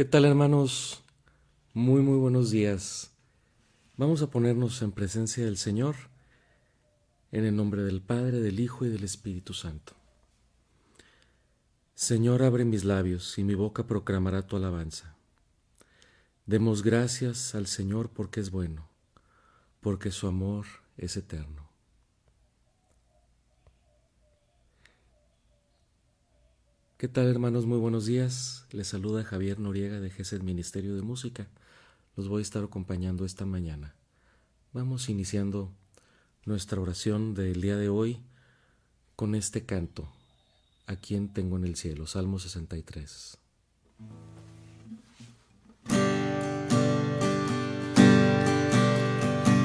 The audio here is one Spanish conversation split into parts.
¿Qué tal hermanos? Muy, muy buenos días. Vamos a ponernos en presencia del Señor, en el nombre del Padre, del Hijo y del Espíritu Santo. Señor, abre mis labios y mi boca proclamará tu alabanza. Demos gracias al Señor porque es bueno, porque su amor es eterno. ¿Qué tal hermanos? Muy buenos días. Les saluda Javier Noriega de GESED Ministerio de Música. Los voy a estar acompañando esta mañana. Vamos iniciando nuestra oración del día de hoy con este canto. ¿A quién tengo en el cielo? Salmo 63.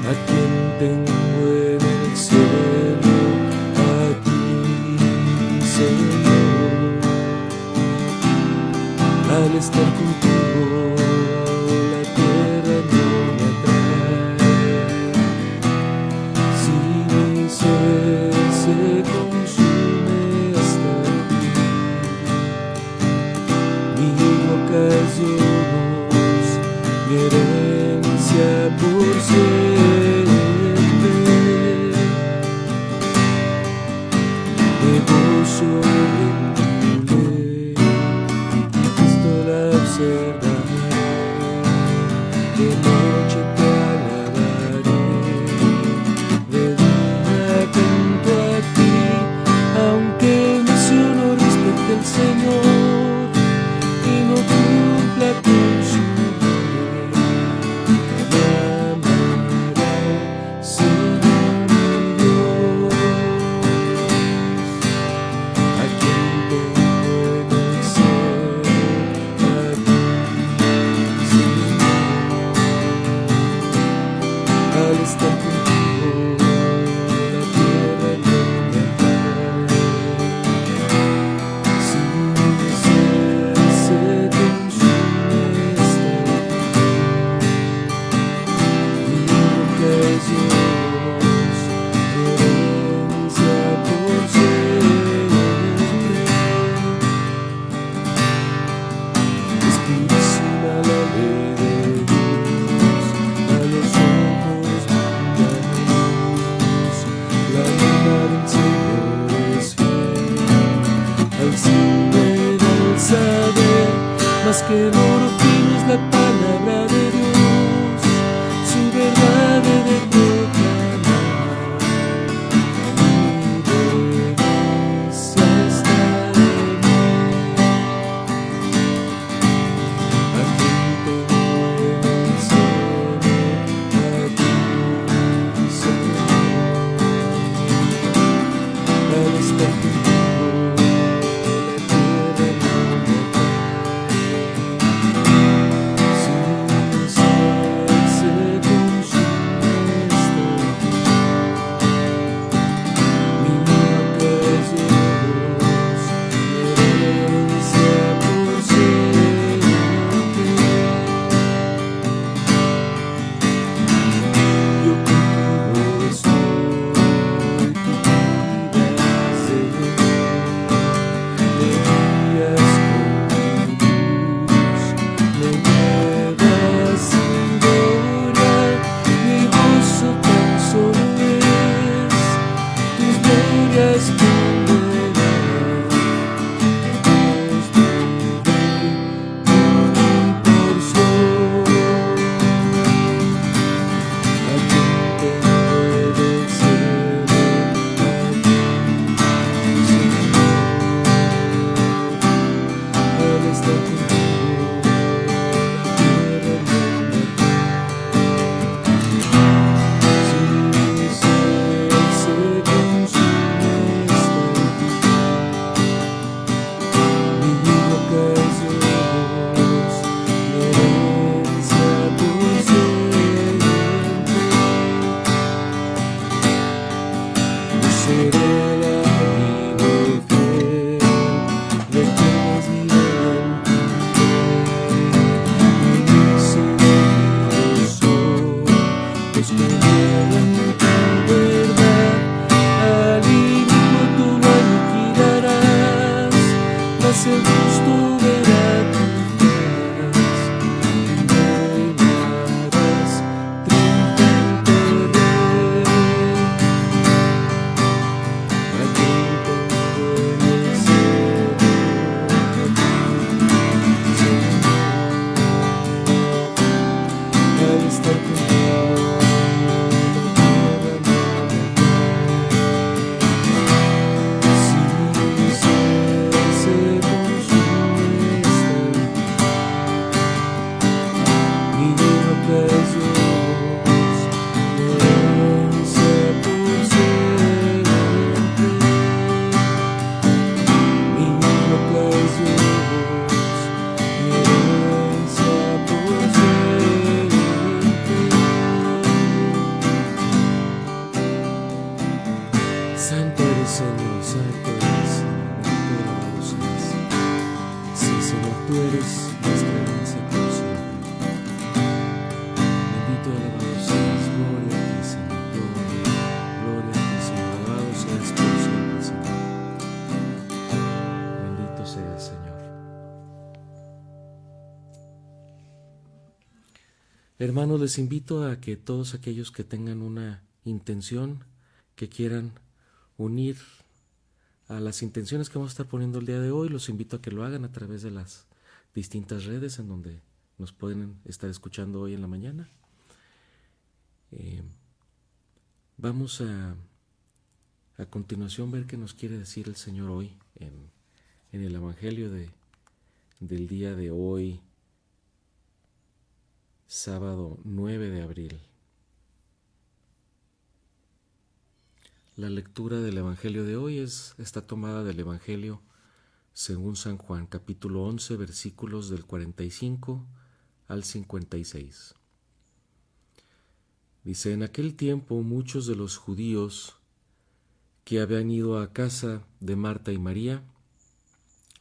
¿A quién tengo estar Hermanos, les invito a que todos aquellos que tengan una intención, que quieran unir a las intenciones que vamos a estar poniendo el día de hoy, los invito a que lo hagan a través de las distintas redes en donde nos pueden estar escuchando hoy en la mañana. Eh, vamos a a continuación ver qué nos quiere decir el Señor hoy en, en el Evangelio de, del día de hoy, sábado 9 de abril. La lectura del Evangelio de hoy es, está tomada del Evangelio según San Juan, capítulo 11, versículos del 45 al 56. Dice, en aquel tiempo muchos de los judíos que habían ido a casa de Marta y María,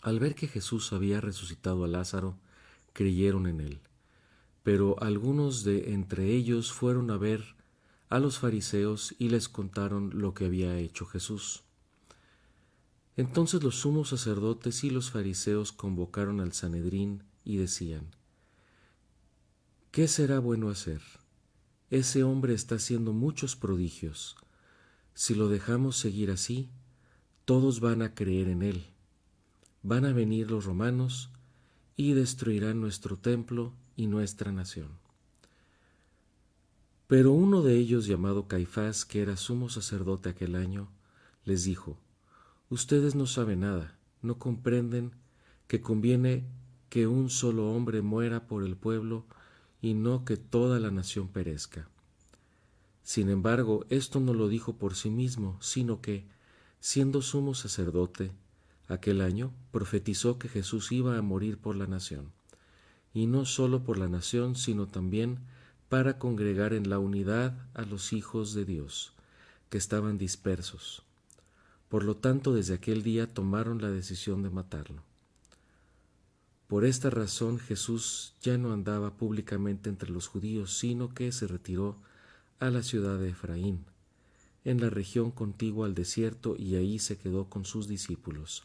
al ver que Jesús había resucitado a Lázaro, creyeron en él pero algunos de entre ellos fueron a ver a los fariseos y les contaron lo que había hecho Jesús. Entonces los sumos sacerdotes y los fariseos convocaron al Sanedrín y decían, ¿Qué será bueno hacer? Ese hombre está haciendo muchos prodigios. Si lo dejamos seguir así, todos van a creer en él. Van a venir los romanos y destruirán nuestro templo y nuestra nación. Pero uno de ellos, llamado Caifás, que era sumo sacerdote aquel año, les dijo, Ustedes no saben nada, no comprenden que conviene que un solo hombre muera por el pueblo y no que toda la nación perezca. Sin embargo, esto no lo dijo por sí mismo, sino que, siendo sumo sacerdote, aquel año profetizó que Jesús iba a morir por la nación y no sólo por la nación, sino también para congregar en la unidad a los hijos de Dios, que estaban dispersos. Por lo tanto, desde aquel día tomaron la decisión de matarlo. Por esta razón Jesús ya no andaba públicamente entre los judíos, sino que se retiró a la ciudad de Efraín, en la región contigua al desierto, y ahí se quedó con sus discípulos.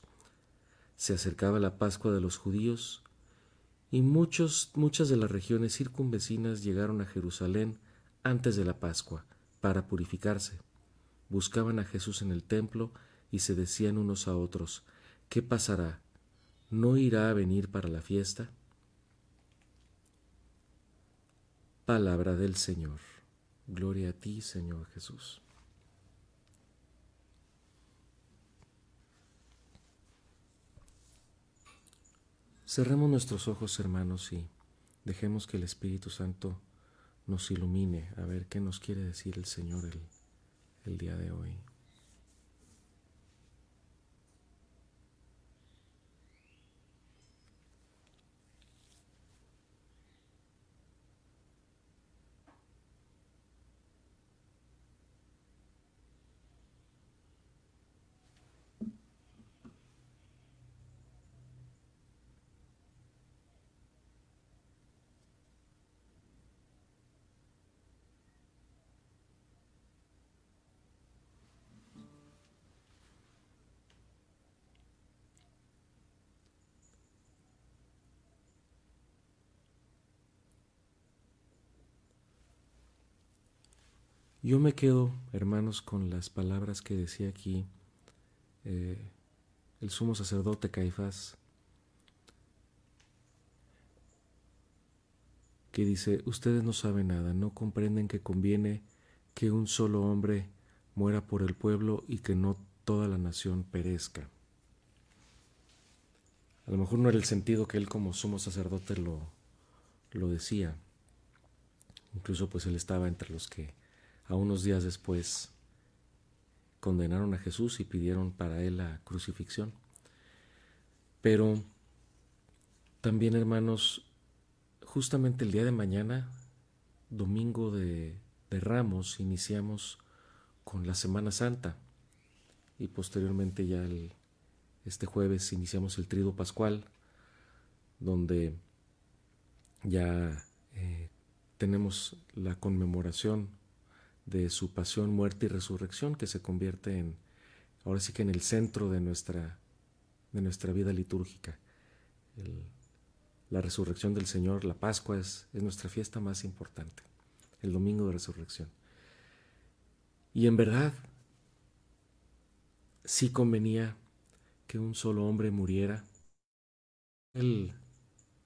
Se acercaba la Pascua de los judíos, y muchos, muchas de las regiones circunvecinas llegaron a Jerusalén antes de la Pascua para purificarse. Buscaban a Jesús en el templo y se decían unos a otros, ¿qué pasará? ¿No irá a venir para la fiesta? Palabra del Señor. Gloria a ti, Señor Jesús. Cerremos nuestros ojos, hermanos, y dejemos que el Espíritu Santo nos ilumine a ver qué nos quiere decir el Señor el, el día de hoy. Yo me quedo, hermanos, con las palabras que decía aquí eh, el sumo sacerdote Caifás, que dice, ustedes no saben nada, no comprenden que conviene que un solo hombre muera por el pueblo y que no toda la nación perezca. A lo mejor no era el sentido que él como sumo sacerdote lo, lo decía. Incluso pues él estaba entre los que a unos días después condenaron a Jesús y pidieron para él la crucifixión. Pero también, hermanos, justamente el día de mañana, domingo de, Ramos, iniciamos con la Semana Santa y posteriormente ya el, este jueves iniciamos el trido pascual, donde ya eh, tenemos la conmemoración de su pasión, muerte y resurrección que se convierte en, ahora sí que en el centro de nuestra, de nuestra vida litúrgica. la resurrección del Señor, la Pascua es, es nuestra fiesta más importante, el domingo de resurrección. Y en verdad, sí convenía que un solo hombre muriera. El,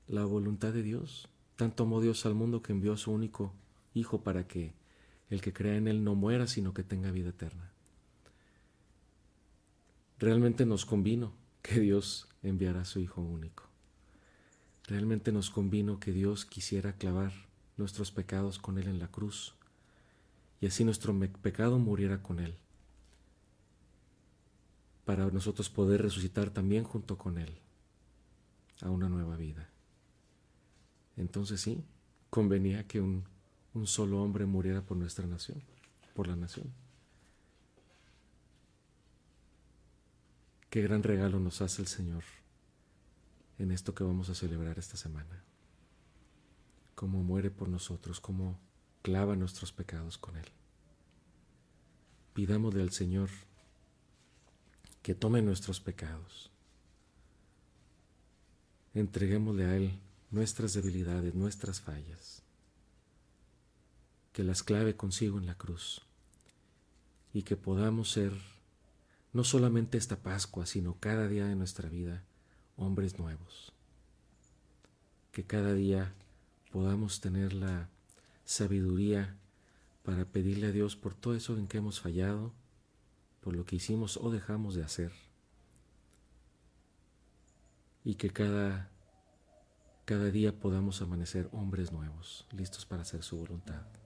la voluntad de Dios. Tanto amó Dios al mundo que envió a su único Hijo para que el que crea en Él no muera, sino que tenga vida eterna. Realmente nos convino que Dios enviara a su Hijo único. Realmente nos convino que Dios quisiera clavar nuestros pecados con Él en la cruz y así nuestro pecado muriera con Él, para nosotros poder resucitar también junto con Él a una nueva vida. Entonces sí, convenía que un, un solo hombre muriera por nuestra nación, por la nación. Qué gran regalo nos hace el Señor en esto que vamos a celebrar esta semana. Cómo muere por nosotros, cómo clava nuestros pecados con Él. Pidámosle al Señor que tome nuestros pecados. Entreguémosle a Él nuestras debilidades, nuestras fallas. Que las clave consigo en la cruz. Y que podamos ser, no solamente esta Pascua, sino cada día de nuestra vida, hombres nuevos. Que cada día podamos tener la sabiduría para pedirle a Dios por todo eso en que hemos fallado, por lo que hicimos o dejamos de hacer. Y que cada, cada día podamos amanecer hombres nuevos, listos para hacer su voluntad.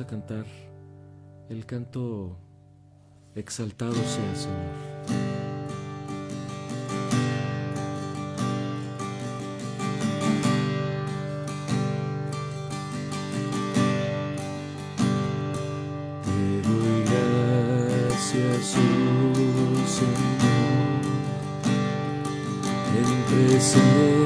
A cantar el canto Exaltado sea Señor. Oh Señor, en presencia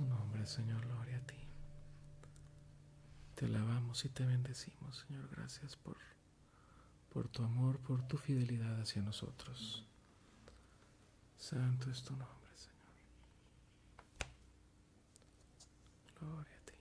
tu nombre, Señor, gloria a ti. Te alabamos y te bendecimos, Señor. Gracias por, por tu amor, por tu fidelidad hacia nosotros. Santo es tu nombre, Señor. Gloria a ti.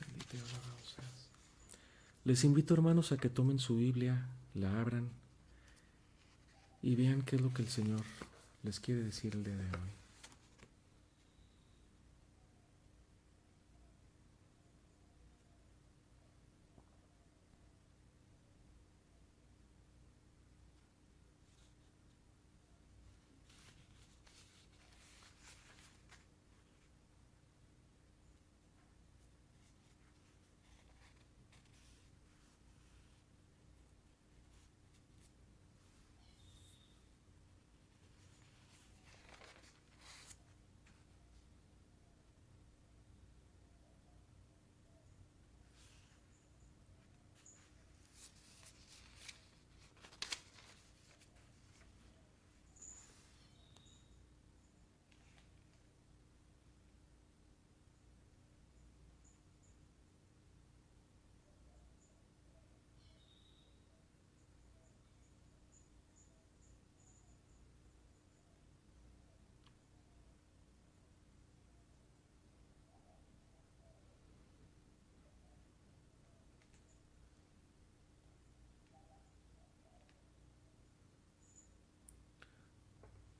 Bendito y alabado seas. Les invito, hermanos, a que tomen su Biblia, la abran y vean qué es lo que el Señor les quiere decir el día de hoy.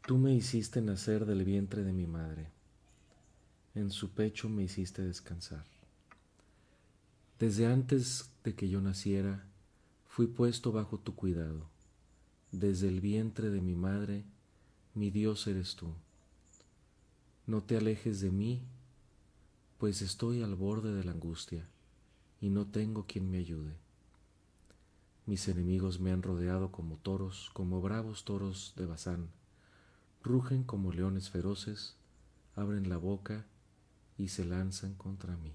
Tú me hiciste nacer del vientre de mi madre, en su pecho me hiciste descansar. Desde antes de que yo naciera, fui puesto bajo tu cuidado. Desde el vientre de mi madre, mi Dios eres tú. No te alejes de mí, pues estoy al borde de la angustia y no tengo quien me ayude. Mis enemigos me han rodeado como toros, como bravos toros de Bazán. Rugen como leones feroces, abren la boca y se lanzan contra mí.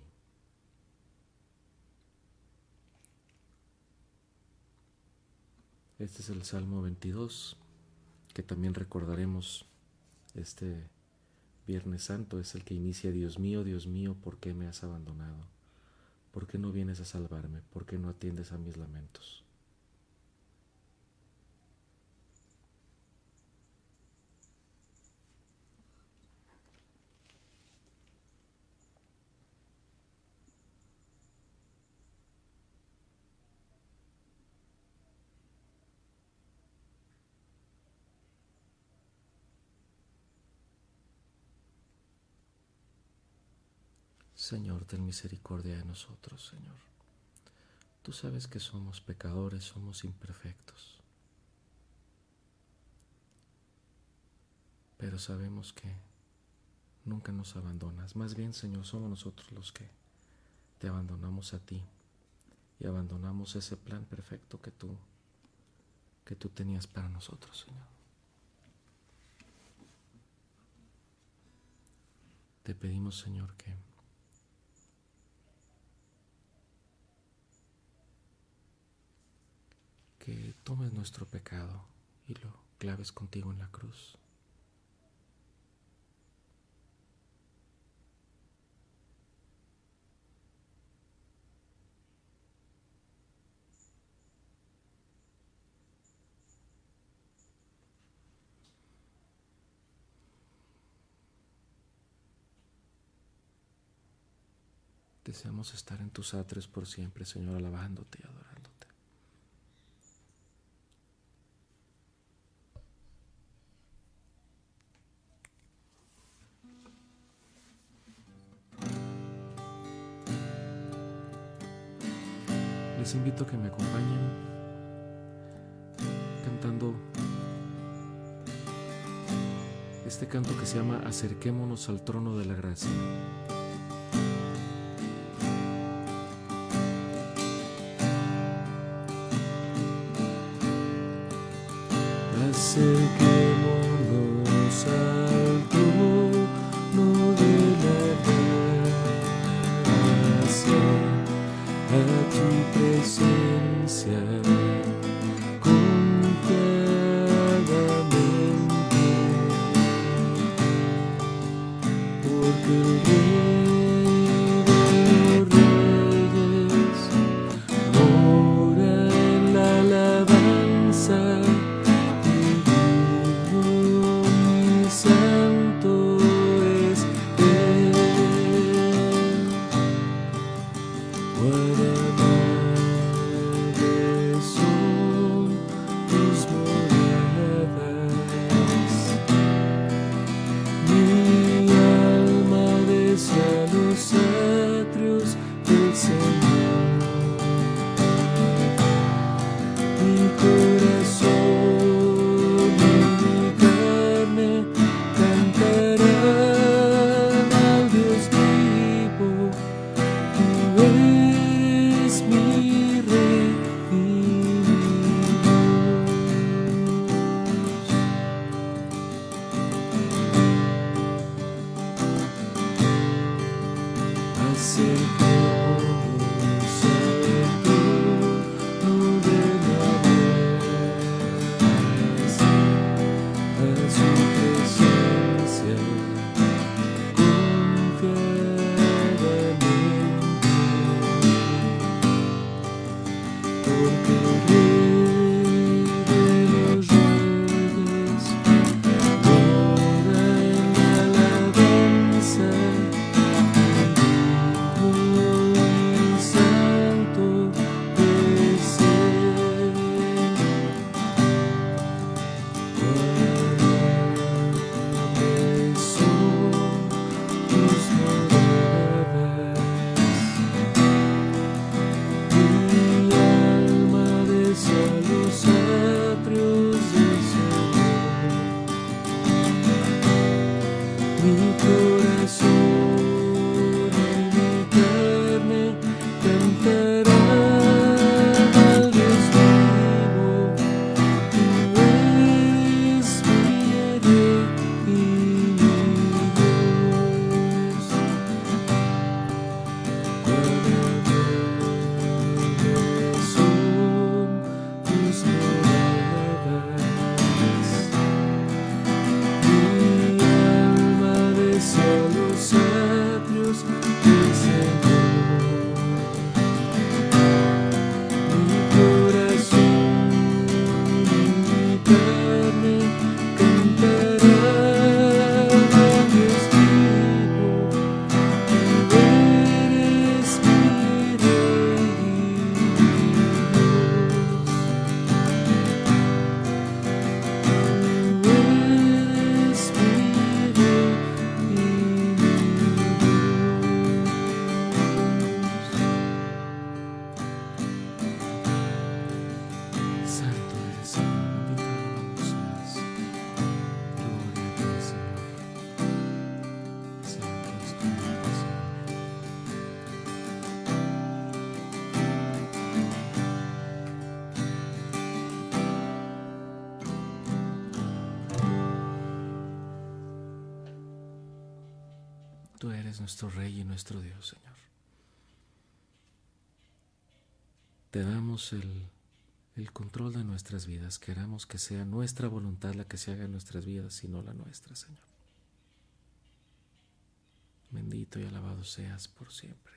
Este es el Salmo 22, que también recordaremos este Viernes Santo. Es el que inicia, Dios mío, Dios mío, ¿por qué me has abandonado? ¿Por qué no vienes a salvarme? ¿Por qué no atiendes a mis lamentos? Señor, ten misericordia de nosotros, Señor. Tú sabes que somos pecadores, somos imperfectos. Pero sabemos que nunca nos abandonas. Más bien, Señor, somos nosotros los que te abandonamos a ti y abandonamos ese plan perfecto que tú que tú tenías para nosotros, Señor. Te pedimos, Señor, que que tomes nuestro pecado y lo claves contigo en la cruz. Deseamos estar en tus atres por siempre, Señor, alabándote y adorándote. Invito a que me acompañen cantando este canto que se llama Acerquémonos al trono de la gracia. Dios, Señor. Te damos el, el control de nuestras vidas. Queramos que sea nuestra voluntad la que se haga en nuestras vidas y no la nuestra, Señor. Bendito y alabado seas por siempre.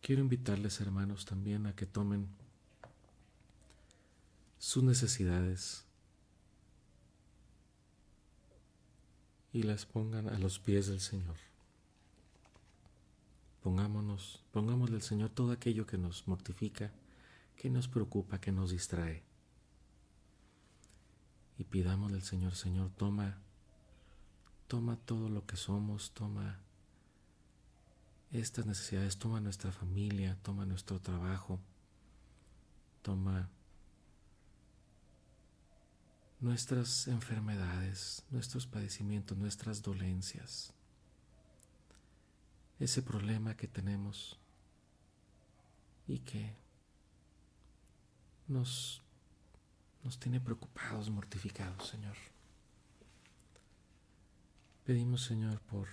Quiero invitarles, hermanos, también a que tomen sus necesidades y las pongan a los pies del Señor. Pongámonos, pongámosle al Señor todo aquello que nos mortifica, que nos preocupa, que nos distrae. Y pidámosle al Señor, Señor, toma, toma todo lo que somos, toma estas necesidades, toma nuestra familia, toma nuestro trabajo, toma nuestras enfermedades, nuestros padecimientos, nuestras dolencias, ese problema que tenemos y que nos, nos tiene preocupados, mortificados, Señor. Pedimos, Señor, por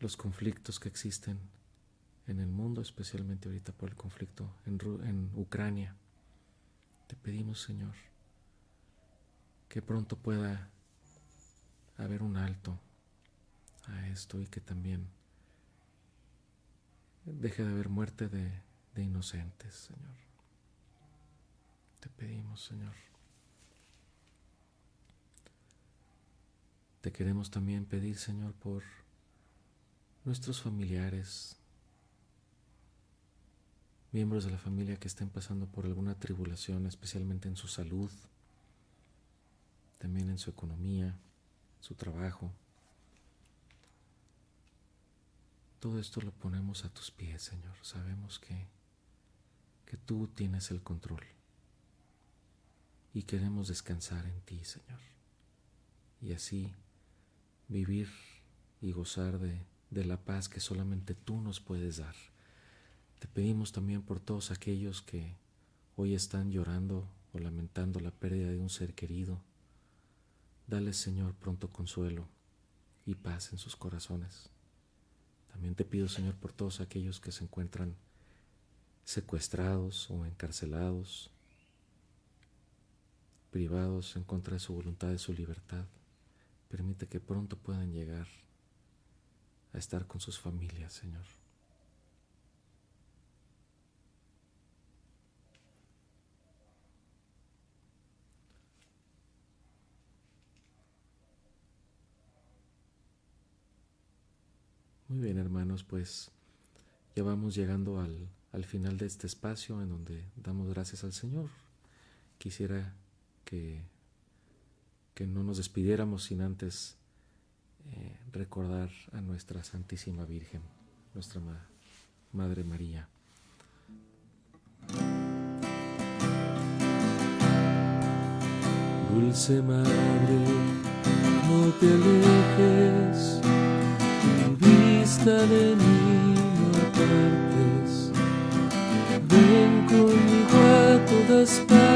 los conflictos que existen en el mundo, especialmente ahorita por el conflicto en, en Ucrania. Te pedimos, Señor, que pronto pueda haber un alto a esto y que también deje de haber muerte de, inocentes, Señor. Te pedimos, Señor. Te queremos también pedir, Señor, por nuestros familiares, miembros de la familia que estén pasando por alguna tribulación, especialmente en su salud, también en su economía, su trabajo. Todo esto lo ponemos a tus pies, Señor. Sabemos que, que tú tienes el control y queremos descansar en ti, Señor. Y así vivir y gozar de, de la paz que solamente tú nos puedes dar. Te pedimos también por todos aquellos que hoy están llorando o lamentando la pérdida de un ser querido. Dale, Señor, pronto consuelo y paz en sus corazones. También te pido, Señor, por todos aquellos que se encuentran secuestrados o encarcelados, privados en contra de su voluntad, de su libertad. Permite que pronto puedan llegar a estar con sus familias, Señor. Muy bien, hermanos, pues ya vamos llegando al, al, final de este espacio en donde damos gracias al Señor. Quisiera que, que no nos despidiéramos sin antes eh, recordar a nuestra Santísima Virgen, nuestra ma Madre María. Dulce Madre, no te de mí no apartes, ven conmigo a todas partes,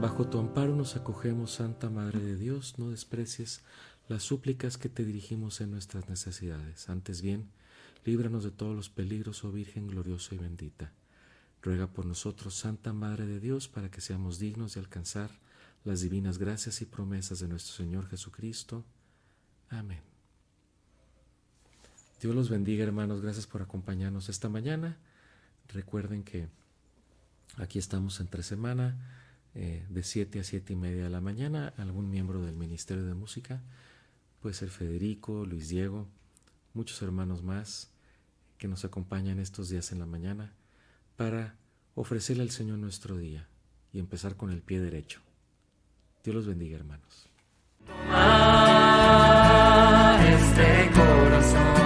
Bajo tu amparo nos acogemos, Santa Madre de Dios, no desprecies las súplicas que te dirigimos en nuestras necesidades. Antes bien, líbranos de todos los peligros, oh Virgen gloriosa y bendita. Ruega por nosotros, Santa Madre de Dios, para que seamos dignos de alcanzar las divinas gracias y promesas de nuestro Señor Jesucristo. Amén. Dios los bendiga, hermanos. Gracias por acompañarnos esta mañana. Recuerden que aquí estamos entre semana, eh, de 7 a 7 y media de la mañana, algún miembro del Ministerio de Música, puede ser Federico, Luis Diego, muchos hermanos más que nos acompañan estos días en la mañana para ofrecerle al Señor nuestro día y empezar con el pie derecho. Dios los bendiga, hermanos. Este corazón.